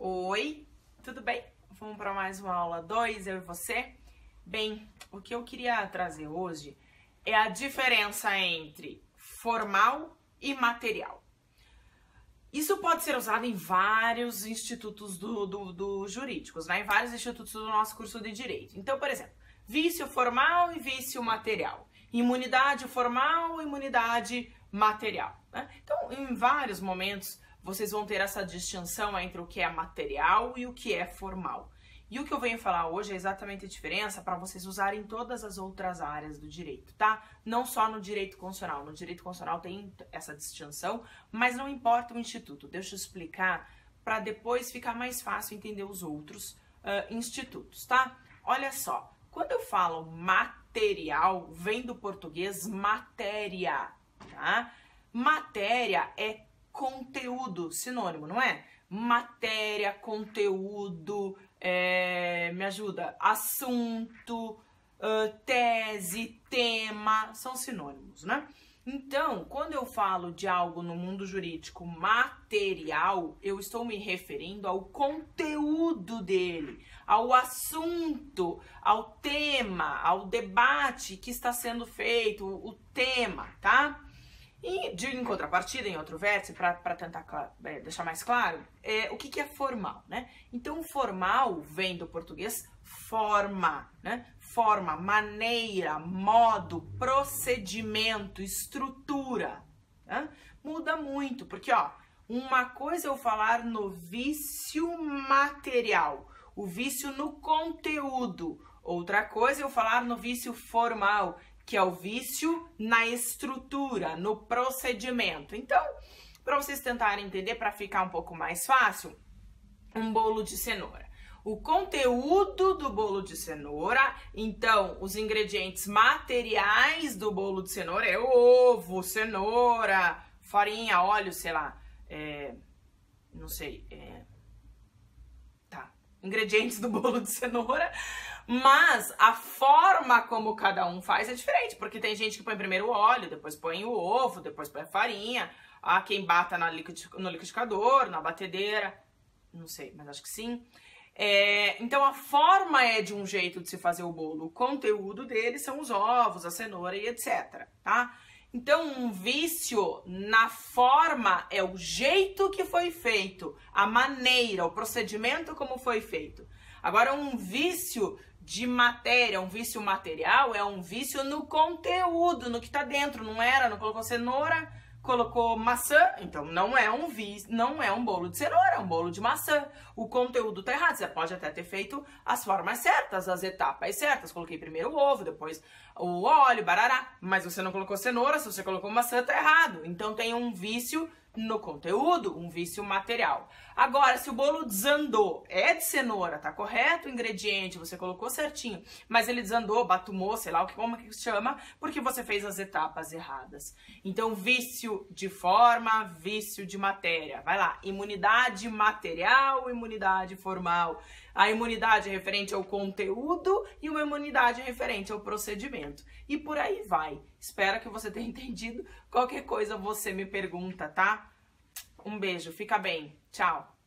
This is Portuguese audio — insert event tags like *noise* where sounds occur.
Oi, tudo bem? Vamos para mais uma aula 2, eu e você? Bem, o que eu queria trazer hoje é a diferença entre formal e material. Isso pode ser usado em vários institutos do, do, do jurídicos, né? em vários institutos do nosso curso de direito. Então, por exemplo, vício formal e vício material. Imunidade formal imunidade material. Né? Então, em vários momentos, vocês vão ter essa distinção entre o que é material e o que é formal. E o que eu venho falar hoje é exatamente a diferença para vocês usarem todas as outras áreas do direito, tá? Não só no direito constitucional. No direito constitucional tem essa distinção, mas não importa o instituto. Deixa eu explicar para depois ficar mais fácil entender os outros uh, institutos, tá? Olha só, quando eu falo material, vem do português matéria, tá? Matéria é conteúdo, sinônimo, não é? Matéria, conteúdo, é, me ajuda, assunto, tese, tema, são sinônimos, né? Então, quando eu falo de algo no mundo jurídico material, eu estou me referindo ao conteúdo dele, ao assunto, ao tema, ao debate que está sendo feito, o tema, de em contrapartida, em outro vértice, para tentar é, deixar mais claro, é, o que, que é formal, né? Então, formal vem do português forma, né? Forma, maneira, modo, procedimento, estrutura. Né? Muda muito, porque, ó, uma coisa é eu falar no vício material, o vício no conteúdo. Outra coisa é eu falar no vício formal, que é o vício na estrutura, no procedimento. Então, para vocês tentarem entender, para ficar um pouco mais fácil, um bolo de cenoura. O conteúdo do bolo de cenoura, então, os ingredientes materiais do bolo de cenoura é ovo, cenoura, farinha, óleo, sei lá, é, não sei, é, tá, ingredientes do bolo de cenoura mas a forma como cada um faz é diferente, porque tem gente que põe primeiro o óleo, depois põe o ovo, depois põe a farinha. Há quem bata no liquidificador, na batedeira. Não sei, mas acho que sim. É, então a forma é de um jeito de se fazer o bolo. O conteúdo dele são os ovos, a cenoura e etc. Tá? Então, um vício na forma é o jeito que foi feito, a maneira, o procedimento como foi feito. Agora, um vício de matéria, um vício material, é um vício no conteúdo, no que tá dentro. Não era, não colocou cenoura, colocou maçã, então não é um vício, não é um bolo de cenoura, é um bolo de maçã. O conteúdo tá errado. Você pode até ter feito as formas certas, as etapas certas. Coloquei primeiro o ovo, depois o óleo, barará. Mas você não colocou cenoura, se você colocou maçã, tá errado. Então tem um vício no conteúdo, um vício material. Agora, se o bolo desandou, é de cenoura, tá correto o ingrediente, você colocou certinho, mas ele desandou, batumou, sei lá o que como que se chama, porque você fez as etapas erradas. Então, vício de forma, vício de matéria. Vai lá, imunidade material, imunidade formal. A imunidade referente ao conteúdo e uma imunidade referente ao procedimento. E por aí vai. Espero que você tenha *laughs* entendido. Qualquer coisa você me pergunta, tá? Um beijo, fica bem. Tchau.